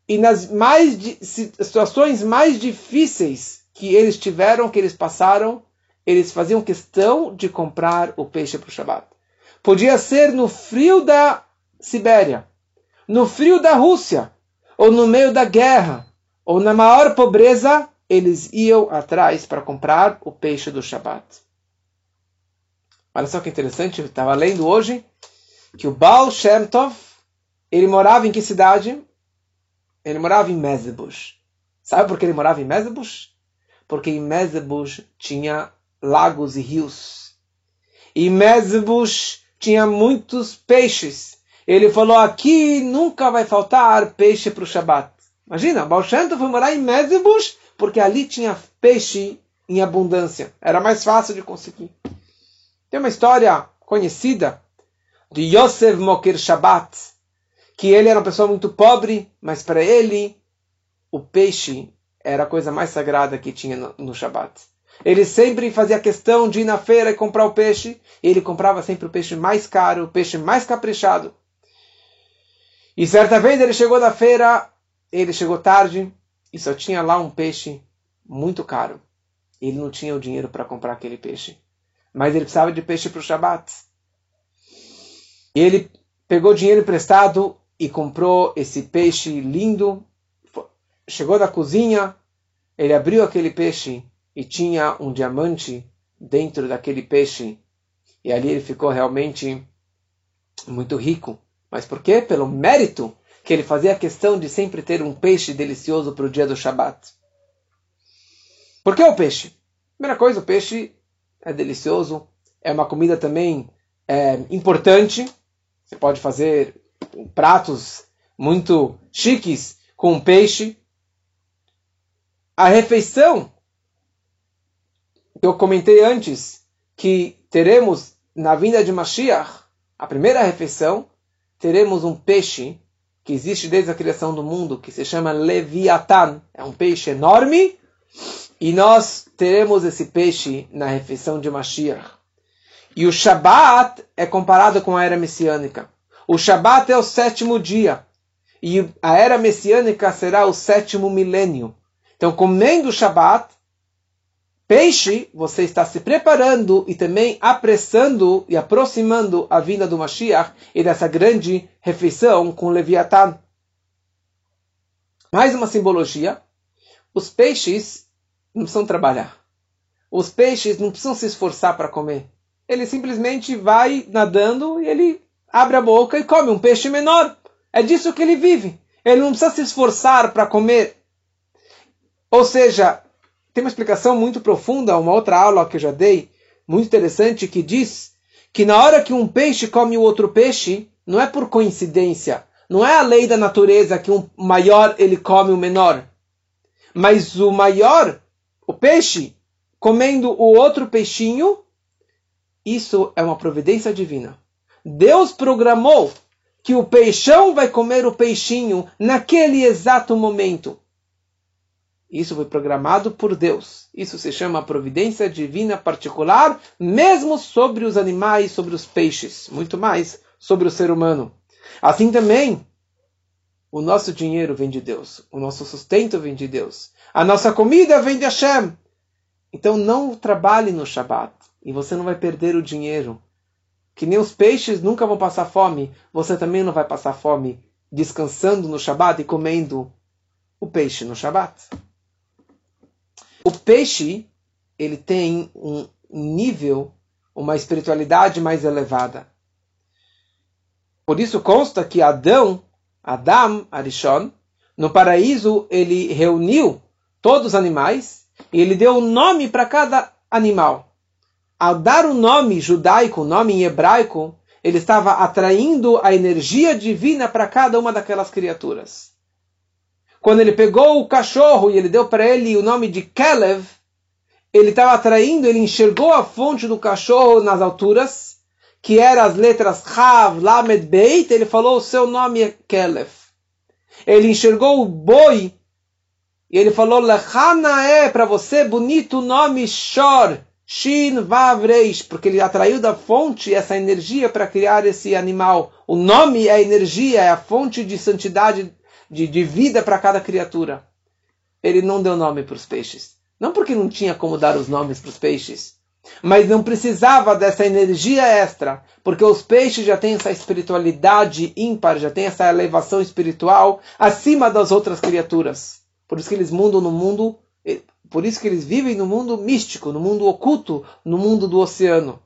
e nas mais situações mais difíceis que eles tiveram, que eles passaram, eles faziam questão de comprar o peixe para o Shabat. Podia ser no frio da Sibéria, no frio da Rússia, ou no meio da guerra, ou na maior pobreza, eles iam atrás para comprar o peixe do Shabat. Olha só que interessante, eu estava lendo hoje que o Baal Shem Tov, ele morava em que cidade? Ele morava em Mezebush. Sabe por que ele morava em Mezebush? Porque em Mezebush tinha lagos e rios. E Mesbush tinha muitos peixes. Ele falou: aqui nunca vai faltar peixe para o Shabat. Imagina, Shem foi morar em Mesbush porque ali tinha peixe em abundância. Era mais fácil de conseguir. Tem uma história conhecida de Yosef Mokir Shabbat, que ele era uma pessoa muito pobre, mas para ele o peixe era a coisa mais sagrada que tinha no, no Shabbat. Ele sempre fazia questão de ir na feira e comprar o peixe. E ele comprava sempre o peixe mais caro, o peixe mais caprichado. E certa vez ele chegou na feira, ele chegou tarde e só tinha lá um peixe muito caro. Ele não tinha o dinheiro para comprar aquele peixe. Mas ele precisava de peixe para o Shabat. E ele pegou dinheiro emprestado e comprou esse peixe lindo. Chegou da cozinha, ele abriu aquele peixe e tinha um diamante dentro daquele peixe. E ali ele ficou realmente muito rico. Mas por quê? Pelo mérito que ele fazia questão de sempre ter um peixe delicioso para o dia do Shabat. Por que o peixe? Primeira coisa, o peixe é delicioso, é uma comida também é, importante. Você pode fazer pratos muito chiques com peixe. A refeição eu comentei antes que teremos na vinda de Mashiach, a primeira refeição, teremos um peixe que existe desde a criação do mundo, que se chama Leviathan. É um peixe enorme e nós teremos esse peixe na refeição de Mashiach. E o Shabat é comparado com a era messiânica. O Shabat é o sétimo dia. E a era messiânica será o sétimo milênio. Então, comendo o Shabat, Peixe, você está se preparando e também apressando e aproximando a vinda do Mashiach e dessa grande refeição com Leviatã. Mais uma simbologia. Os peixes não precisam trabalhar. Os peixes não precisam se esforçar para comer. Ele simplesmente vai nadando e ele abre a boca e come um peixe menor. É disso que ele vive. Ele não precisa se esforçar para comer. Ou seja, tem uma explicação muito profunda, uma outra aula que eu já dei, muito interessante, que diz que na hora que um peixe come o outro peixe, não é por coincidência, não é a lei da natureza que um maior ele come o menor, mas o maior, o peixe, comendo o outro peixinho, isso é uma providência divina. Deus programou que o peixão vai comer o peixinho naquele exato momento. Isso foi programado por Deus. Isso se chama providência divina particular, mesmo sobre os animais, sobre os peixes, muito mais sobre o ser humano. Assim também, o nosso dinheiro vem de Deus, o nosso sustento vem de Deus, a nossa comida vem de Hashem. Então não trabalhe no Shabat e você não vai perder o dinheiro. Que nem os peixes nunca vão passar fome, você também não vai passar fome descansando no Shabat e comendo o peixe no Shabat. O peixe, ele tem um nível, uma espiritualidade mais elevada. Por isso consta que Adão, Adam, Arishon, no paraíso, ele reuniu todos os animais e ele deu um nome para cada animal. Ao dar o nome judaico, o nome em hebraico, ele estava atraindo a energia divina para cada uma daquelas criaturas. Quando ele pegou o cachorro e ele deu para ele o nome de Kelev, ele estava atraindo, ele enxergou a fonte do cachorro nas alturas, que eram as letras Hav, Lamed, Beit, ele falou o seu nome é Kelev. Ele enxergou o boi e ele falou Lechana é para você bonito nome Shor, Shin Vav Reish, porque ele atraiu da fonte essa energia para criar esse animal. O nome é energia, é a fonte de santidade de, de vida para cada criatura. Ele não deu nome para os peixes. Não porque não tinha como dar os nomes para os peixes, mas não precisava dessa energia extra, porque os peixes já têm essa espiritualidade ímpar, já têm essa elevação espiritual acima das outras criaturas. Por isso que eles mudam no mundo, por isso que eles vivem no mundo místico, no mundo oculto, no mundo do oceano.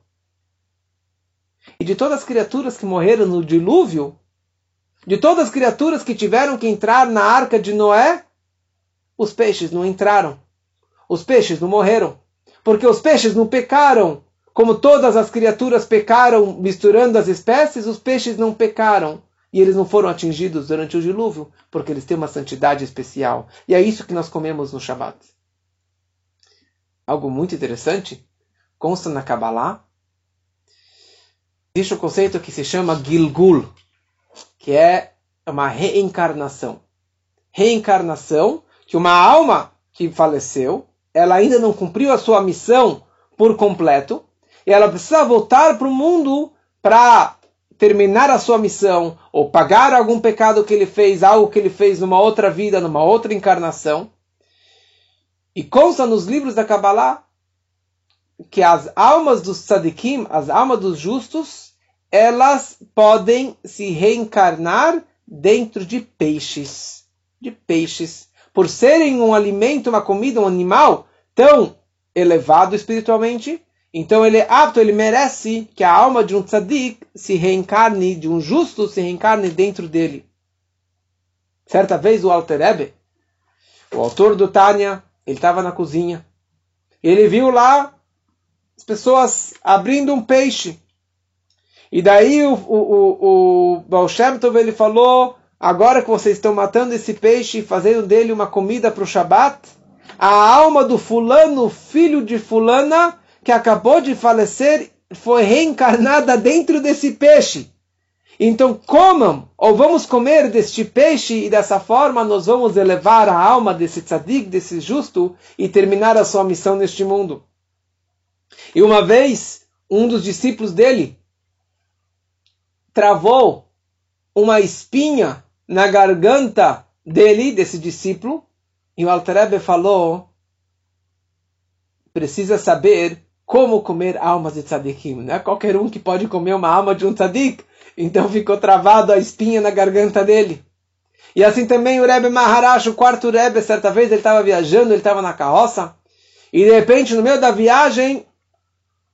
E de todas as criaturas que morreram no dilúvio, de todas as criaturas que tiveram que entrar na arca de Noé, os peixes não entraram. Os peixes não morreram. porque os peixes não pecaram, como todas as criaturas pecaram misturando as espécies, os peixes não pecaram. E eles não foram atingidos durante o dilúvio, porque eles têm uma santidade especial. E é isso que nós comemos no Shabat. Algo muito interessante, consta na Kabbalah, existe um conceito que se chama Gilgul, que é uma reencarnação. Reencarnação, que uma alma que faleceu, ela ainda não cumpriu a sua missão por completo, e ela precisa voltar para o mundo para terminar a sua missão, ou pagar algum pecado que ele fez, algo que ele fez numa outra vida, numa outra encarnação. E consta nos livros da Kabbalah que as almas dos tzadikim, as almas dos justos, elas podem se reencarnar dentro de peixes. De peixes. Por serem um alimento, uma comida, um animal tão elevado espiritualmente, então ele é apto, ele merece que a alma de um tzadik se reencarne, de um justo se reencarne dentro dele. Certa vez o Alter Ebe, o autor do Tânia, ele estava na cozinha. Ele viu lá as pessoas abrindo um peixe. E daí o, o, o, o Baal Shem Tov, ele falou, agora que vocês estão matando esse peixe e fazendo dele uma comida para o Shabat, a alma do fulano, filho de fulana, que acabou de falecer foi reencarnada dentro desse peixe. Então comam, ou vamos comer deste peixe, e dessa forma nós vamos elevar a alma desse tzadik, desse justo, e terminar a sua missão neste mundo. E uma vez, um dos discípulos dele travou uma espinha na garganta dele, desse discípulo, e o Altarebe falou: precisa saber como comer almas de tzadikim. Não é qualquer um que pode comer uma alma de um tzadik. Então ficou travado a espinha na garganta dele. E assim também o Rebbe Maharash, o quarto Rebbe, certa vez ele estava viajando, ele estava na carroça, e de repente, no meio da viagem,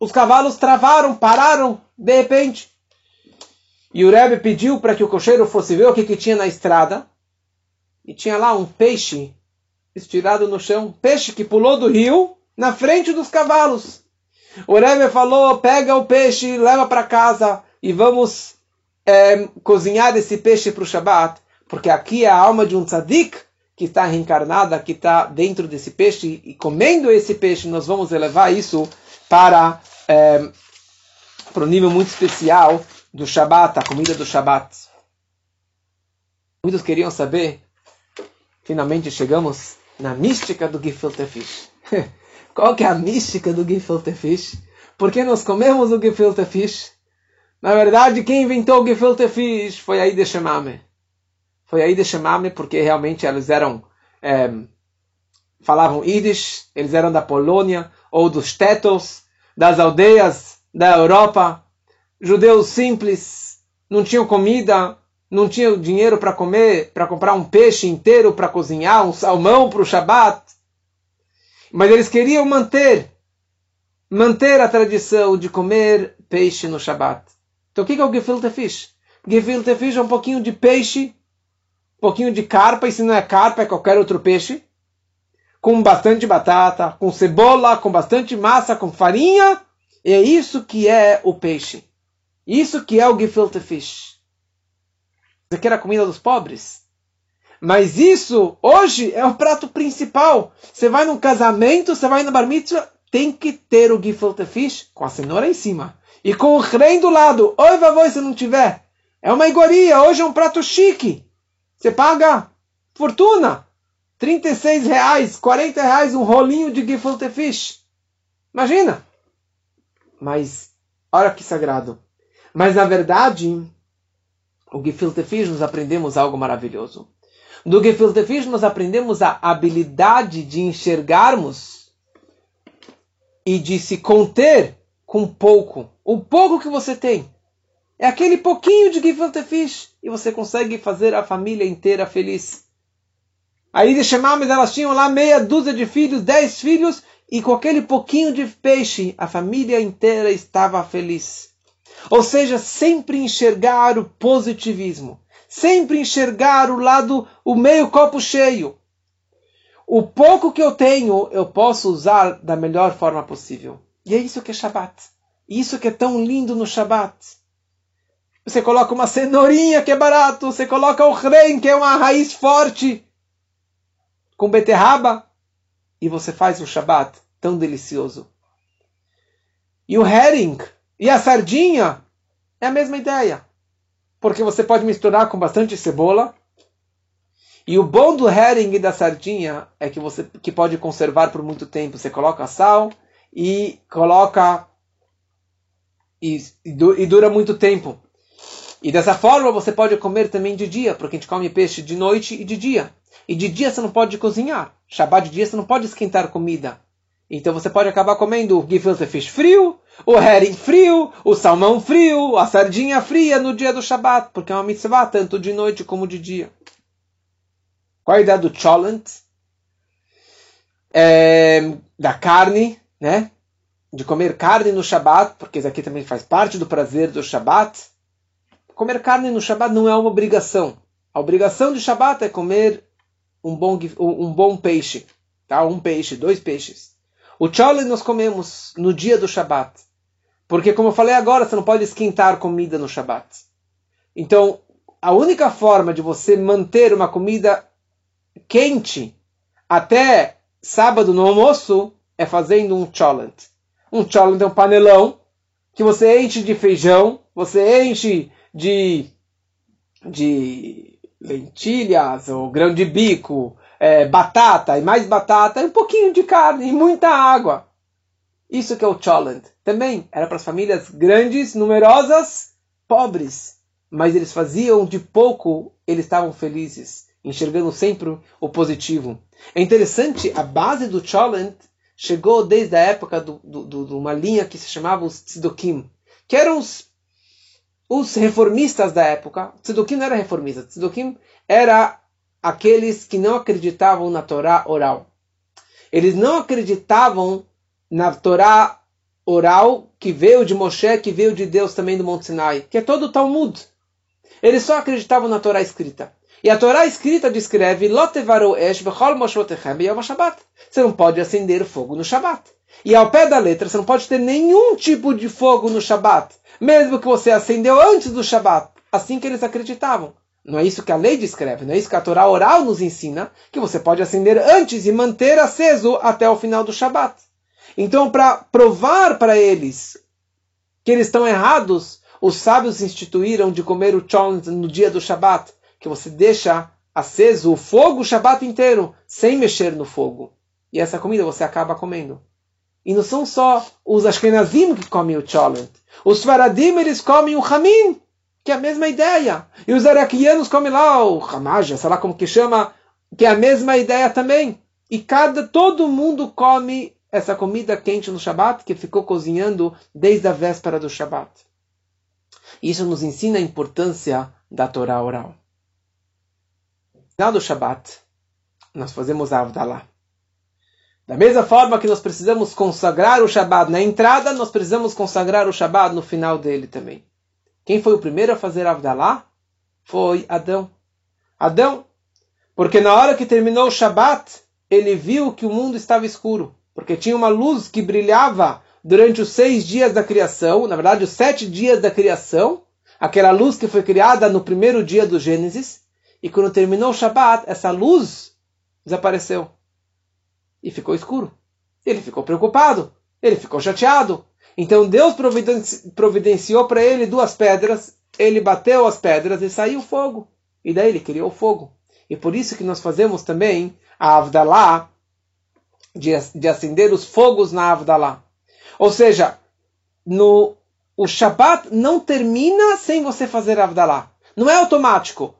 os cavalos travaram, pararam, de repente. E o Rebbe pediu para que o cocheiro fosse ver o que, que tinha na estrada. E tinha lá um peixe estirado no chão, peixe que pulou do rio na frente dos cavalos. O Rebbe falou: pega o peixe, leva para casa e vamos é, cozinhar esse peixe para o Shabat, porque aqui é a alma de um tzadik que está reencarnada, que está dentro desse peixe, e comendo esse peixe, nós vamos elevar isso para, é, nível muito especial do Shabat, a comida do Shabat. Muitos queriam saber, finalmente chegamos na mística do Gefilte Fish. Qual que é a mística do gefilte fish? Por que nós comemos o gefilte fish? Na verdade, quem inventou o gefilte fish foi a Ide Shemame. Foi a Ide Shemame porque realmente eles eram... É, falavam Yiddish, eles eram da Polônia, ou dos Tetos, das aldeias da Europa. Judeus simples, não tinham comida, não tinham dinheiro para comer, para comprar um peixe inteiro para cozinhar, um salmão para o Shabat. Mas eles queriam manter, manter a tradição de comer peixe no Shabat. Então o que é o gefilte fish? Gefilte fish é um pouquinho de peixe, um pouquinho de carpa, e se não é carpa, é qualquer outro peixe, com bastante batata, com cebola, com bastante massa, com farinha. E é isso que é o peixe. Isso que é o gefilte fish. Aqui era a comida dos pobres. Mas isso, hoje, é o prato principal. Você vai num casamento, você vai na bar mitzvah, tem que ter o gefilte fish com a cenoura em cima. E com o rei do lado. Oi, vovô, se não tiver. É uma iguaria, hoje é um prato chique. Você paga fortuna. 36 reais, 40 reais um rolinho de gefilte fish. Imagina. Mas, olha que sagrado. Mas, na verdade, o gefilte fish nos aprendemos algo maravilhoso. Do gefilte fish nós aprendemos a habilidade de enxergarmos e de se conter com pouco. O pouco que você tem. É aquele pouquinho de gefilte fish e você consegue fazer a família inteira feliz. Aí de Shemames elas tinham lá meia dúzia de filhos, dez filhos, e com aquele pouquinho de peixe a família inteira estava feliz. Ou seja, sempre enxergar o positivismo sempre enxergar o lado, o meio copo cheio. o pouco que eu tenho eu posso usar da melhor forma possível. E é isso que é Shabat. Isso que é tão lindo no Shabat. Você coloca uma cenourinha que é barato, você coloca o ren, que é uma raiz forte, com beterraba, e você faz o Shabat tão delicioso. E o herring e a sardinha é a mesma ideia. Porque você pode misturar com bastante cebola. E o bom do herring e da sardinha é que você que pode conservar por muito tempo. Você coloca sal e coloca e, e dura muito tempo. E dessa forma você pode comer também de dia, porque a gente come peixe de noite e de dia. E de dia você não pode cozinhar. Shabbat de dia você não pode esquentar comida. Então você pode acabar comendo o gefilte fish frio, o herring frio, o salmão frio, a sardinha fria no dia do Shabbat, porque é uma mitzvah tanto de noite como de dia. Qual a ideia do cholent? É, da carne, né? De comer carne no Shabbat, porque isso aqui também faz parte do prazer do Shabbat comer carne no Shabat não é uma obrigação. A obrigação de Shabat é comer um bom, um bom peixe. Tá? Um peixe, dois peixes. O chole nós comemos no dia do Shabat. Porque, como eu falei agora, você não pode esquentar comida no Shabat. Então, a única forma de você manter uma comida quente até sábado no almoço é fazendo um cholent. Um cholent é um panelão que você enche de feijão, você enche de, de lentilhas, ou grão de bico, é, batata e mais batata, e um pouquinho de carne e muita água. Isso que é o cholent. Também era para as famílias grandes, numerosas, pobres. Mas eles faziam de pouco, eles estavam felizes, enxergando sempre o positivo. É interessante, a base do cholent chegou desde a época de do, do, do, uma linha que se chamava os tzedokim, que eram os os reformistas da época, Tzedukim não era reformista, Tzedukim era aqueles que não acreditavam na Torá oral. Eles não acreditavam na Torá oral que veio de Moshe, que veio de Deus também do Monte Sinai, que é todo o Talmud. Eles só acreditavam na Torá escrita. E a Torá escrita descreve Você não pode acender fogo no Shabat. E ao pé da letra, você não pode ter nenhum tipo de fogo no Shabat mesmo que você acendeu antes do Shabat. Assim que eles acreditavam. Não é isso que a lei descreve, não é isso que a Torá oral nos ensina, que você pode acender antes e manter aceso até o final do Shabat. Então, para provar para eles que eles estão errados, os sábios instituíram de comer o chon no dia do Shabat, que você deixa aceso o fogo o Shabat inteiro, sem mexer no fogo. E essa comida você acaba comendo. E não são só os Ashkenazim que comem o cholent. Os Faradim, eles comem o Hamin, que é a mesma ideia. E os araquianos comem lá o Hamaja, sei lá como que chama, que é a mesma ideia também. E cada, todo mundo come essa comida quente no Shabat, que ficou cozinhando desde a véspera do Shabat. Isso nos ensina a importância da Torá oral. Final do Shabat, nós fazemos a Avdalah. Da mesma forma que nós precisamos consagrar o Shabat na entrada, nós precisamos consagrar o Shabat no final dele também. Quem foi o primeiro a fazer Avdalá? Foi Adão. Adão. Porque na hora que terminou o Shabat, ele viu que o mundo estava escuro. Porque tinha uma luz que brilhava durante os seis dias da criação, na verdade, os sete dias da criação, aquela luz que foi criada no primeiro dia do Gênesis, e quando terminou o Shabat, essa luz desapareceu e ficou escuro. Ele ficou preocupado, ele ficou chateado. Então Deus providenciou para ele duas pedras, ele bateu as pedras e saiu fogo. E daí ele criou fogo. E por isso que nós fazemos também a Avdalá, de, de acender os fogos na Avdalá. Ou seja, no, o Shabat não termina sem você fazer Avdalá. Não é automático.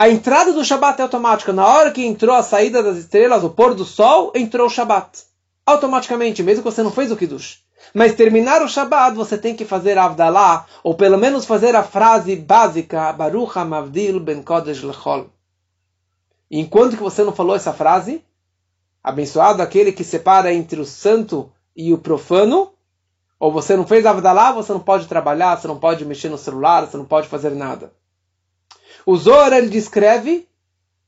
A entrada do Shabat é automática. Na hora que entrou a saída das estrelas, o pôr do sol, entrou o Shabat. Automaticamente, mesmo que você não fez o Kiddush. Mas terminar o Shabat, você tem que fazer Avdalá, ou pelo menos fazer a frase básica, Baruch HaMavdil Ben Kodesh Lechol. Enquanto que você não falou essa frase, abençoado aquele que separa entre o santo e o profano, ou você não fez Avdalá, você não pode trabalhar, você não pode mexer no celular, você não pode fazer nada. O Zohar ele descreve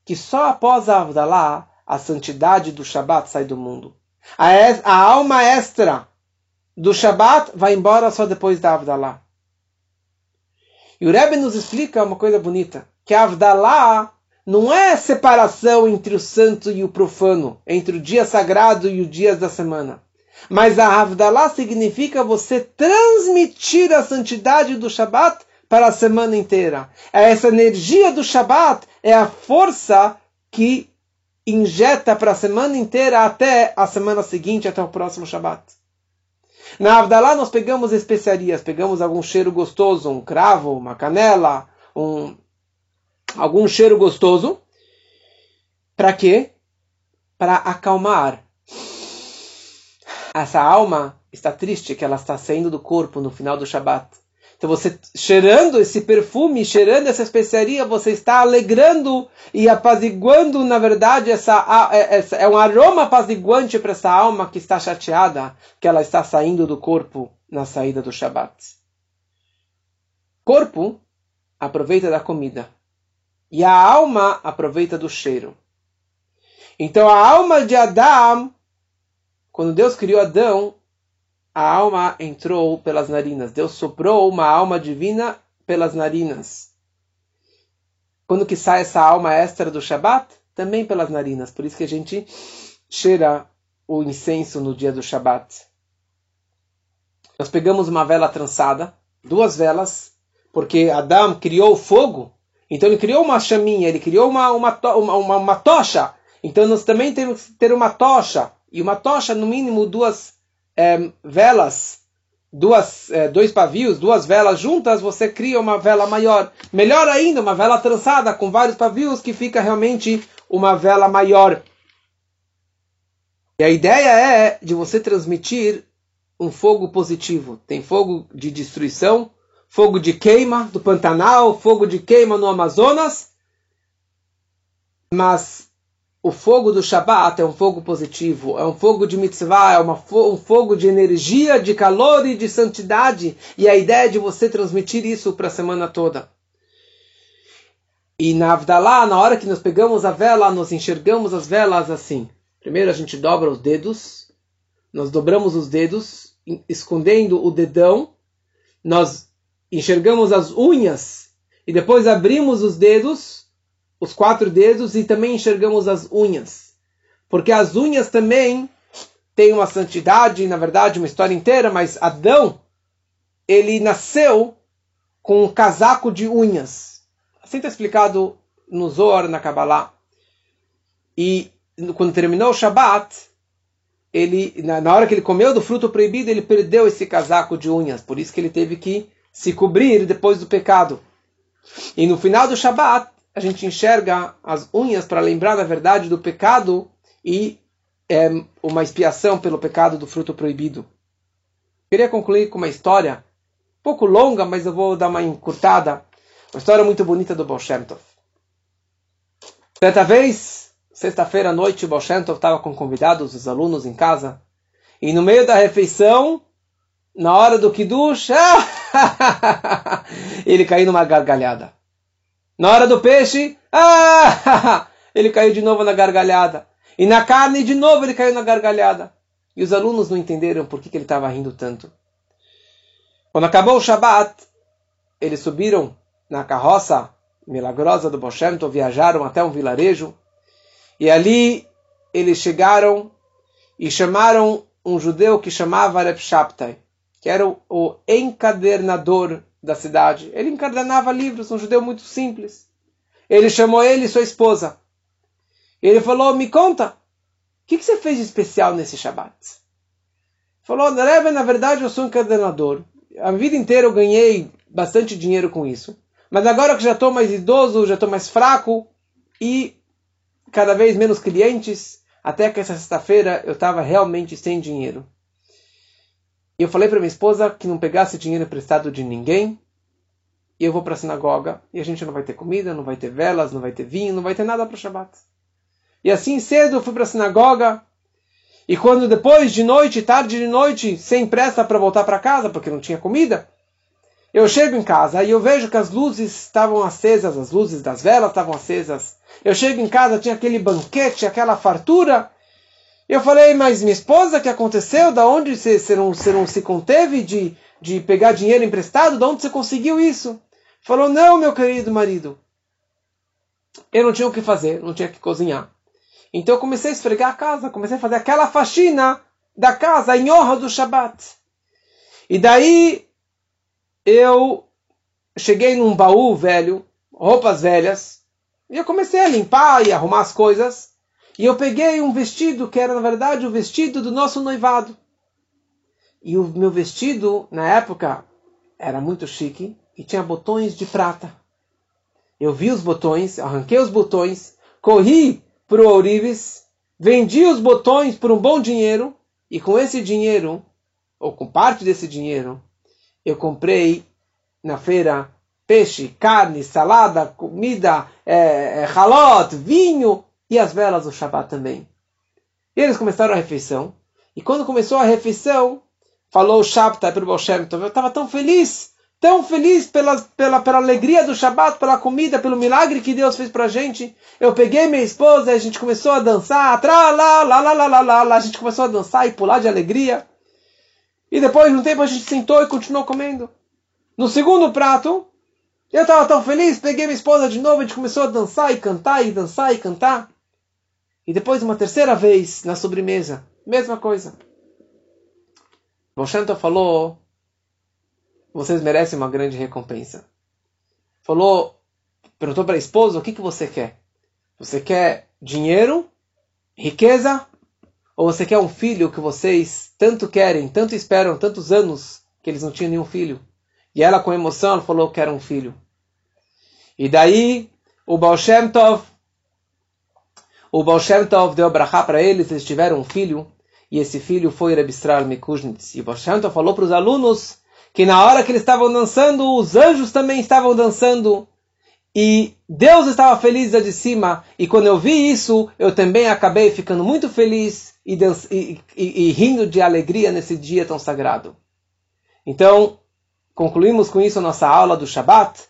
que só após a Avdalá, a santidade do Shabat sai do mundo. A, a alma extra do Shabat vai embora só depois da Avdalá. E o Rebbe nos explica uma coisa bonita, que a Avdalá não é separação entre o santo e o profano, entre o dia sagrado e os dias da semana. Mas a Havdalah significa você transmitir a santidade do Shabat para a semana inteira. Essa energia do Shabat é a força que injeta para a semana inteira até a semana seguinte, até o próximo Shabat. Na Avdalá nós pegamos especiarias, pegamos algum cheiro gostoso, um cravo, uma canela, um, algum cheiro gostoso. Para quê? Para acalmar. Essa alma está triste que ela está saindo do corpo no final do Shabat. Então você cheirando esse perfume, cheirando essa especiaria, você está alegrando e apaziguando, na verdade, essa, é, essa é um aroma apaziguante para essa alma que está chateada, que ela está saindo do corpo na saída do Shabat. Corpo aproveita da comida e a alma aproveita do cheiro. Então a alma de Adão, quando Deus criou Adão, a alma entrou pelas narinas. Deus soprou uma alma divina pelas narinas. Quando que sai essa alma extra do Shabat? Também pelas narinas. Por isso que a gente cheira o incenso no dia do Shabat. Nós pegamos uma vela trançada, duas velas, porque Adão criou o fogo, então ele criou uma chaminha, ele criou uma, uma, uma, uma tocha. Então nós também temos que ter uma tocha. E uma tocha, no mínimo, duas é, velas, duas, é, dois pavios, duas velas juntas, você cria uma vela maior. Melhor ainda, uma vela trançada com vários pavios que fica realmente uma vela maior. E a ideia é de você transmitir um fogo positivo. Tem fogo de destruição, fogo de queima do Pantanal, fogo de queima no Amazonas, mas o fogo do Shabat é um fogo positivo, é um fogo de mitzvah, é uma, um fogo de energia, de calor e de santidade. E a ideia é de você transmitir isso para a semana toda. E na Avdalá, na hora que nós pegamos a vela, nós enxergamos as velas assim. Primeiro a gente dobra os dedos, nós dobramos os dedos, escondendo o dedão, nós enxergamos as unhas e depois abrimos os dedos os quatro dedos e também enxergamos as unhas. Porque as unhas também têm uma santidade, na verdade, uma história inteira, mas Adão, ele nasceu com um casaco de unhas. Assim está explicado no Zohar, na Kabbalah. E quando terminou o Shabat, ele, na hora que ele comeu do fruto proibido, ele perdeu esse casaco de unhas. Por isso que ele teve que se cobrir depois do pecado. E no final do Shabat, a gente enxerga as unhas para lembrar da verdade do pecado e é, uma expiação pelo pecado do fruto proibido. Queria concluir com uma história, um pouco longa, mas eu vou dar uma encurtada. Uma história muito bonita do Baal. Certa vez, sexta-feira à noite, o Baal estava com convidados, os alunos em casa, e no meio da refeição, na hora do Kiddush, ele caiu numa gargalhada. Na hora do peixe, ah! ele caiu de novo na gargalhada. E na carne, de novo, ele caiu na gargalhada. E os alunos não entenderam por que, que ele estava rindo tanto. Quando acabou o Shabat, eles subiram na carroça milagrosa do Boshemto, viajaram até um vilarejo. E ali eles chegaram e chamaram um judeu que chamava Reb Shabtai, que era o encadernador da cidade. Ele encadenava livros, um judeu muito simples. Ele chamou ele e sua esposa. Ele falou: Me conta, o que, que você fez de especial nesse Shabat? Falou: Rebbe, na verdade eu sou um encadenador. A vida inteira eu ganhei bastante dinheiro com isso. Mas agora que já estou mais idoso, já estou mais fraco e cada vez menos clientes, até que essa sexta-feira eu estava realmente sem dinheiro. Eu falei para minha esposa que não pegasse dinheiro emprestado de ninguém. E eu vou para a sinagoga e a gente não vai ter comida, não vai ter velas, não vai ter vinho, não vai ter nada para o Shabat. E assim cedo eu fui para a sinagoga. E quando depois de noite, tarde de noite, sem pressa para voltar para casa, porque não tinha comida, eu chego em casa e eu vejo que as luzes estavam acesas, as luzes das velas estavam acesas. Eu chego em casa, tinha aquele banquete, aquela fartura. Eu falei, mas minha esposa, o que aconteceu? Da onde você, não, não se conteve de, de pegar dinheiro emprestado? Da onde você conseguiu isso? Falou, não, meu querido marido. Eu não tinha o que fazer, não tinha que cozinhar. Então eu comecei a esfregar a casa, comecei a fazer aquela faxina da casa em honra do Shabat. E daí eu cheguei num baú velho, roupas velhas, e eu comecei a limpar e arrumar as coisas. E eu peguei um vestido que era, na verdade, o vestido do nosso noivado. E o meu vestido, na época, era muito chique e tinha botões de prata. Eu vi os botões, arranquei os botões, corri para o Ourives, vendi os botões por um bom dinheiro e com esse dinheiro, ou com parte desse dinheiro, eu comprei na feira peixe, carne, salada, comida, é, é, halot, vinho e as velas do Shabbat também. E eles começaram a refeição. E quando começou a refeição, falou o Shabtai para o Bolshem, eu estava tão feliz, tão feliz pela, pela, pela alegria do Shabbat, pela comida, pelo milagre que Deus fez para a gente. Eu peguei minha esposa e a gente começou a dançar, tra, a gente começou a dançar e pular de alegria. E depois de um tempo a gente sentou e continuou comendo. No segundo prato, eu estava tão feliz, peguei minha esposa de novo, a gente começou a dançar e cantar e dançar e cantar. E depois, uma terceira vez, na sobremesa, mesma coisa. Moshe falou: vocês merecem uma grande recompensa. Falou, perguntou para a esposa: o que, que você quer? Você quer dinheiro, riqueza? Ou você quer um filho que vocês tanto querem, tanto esperam, tantos anos que eles não tinham nenhum filho? E ela, com emoção, falou que era um filho. E daí, o Baal Shem Tov, o Baal Shem Tov deu brachá para eles, eles tiveram um filho, e esse filho foi Rebistral Mekuznitz. E o Baal Shem Tov falou para os alunos que na hora que eles estavam dançando, os anjos também estavam dançando, e Deus estava feliz de cima, e quando eu vi isso, eu também acabei ficando muito feliz e, e, e, e rindo de alegria nesse dia tão sagrado. Então, concluímos com isso a nossa aula do Shabat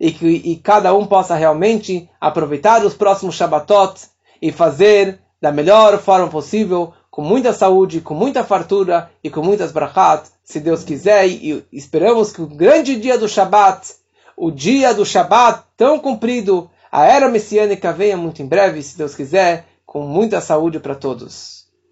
e que e cada um possa realmente aproveitar os próximos Shabbatot e fazer da melhor forma possível, com muita saúde, com muita fartura e com muitas brachat, se Deus quiser, e esperamos que o grande dia do Shabat, o dia do Shabat tão comprido, a era messiânica venha muito em breve, se Deus quiser, com muita saúde para todos.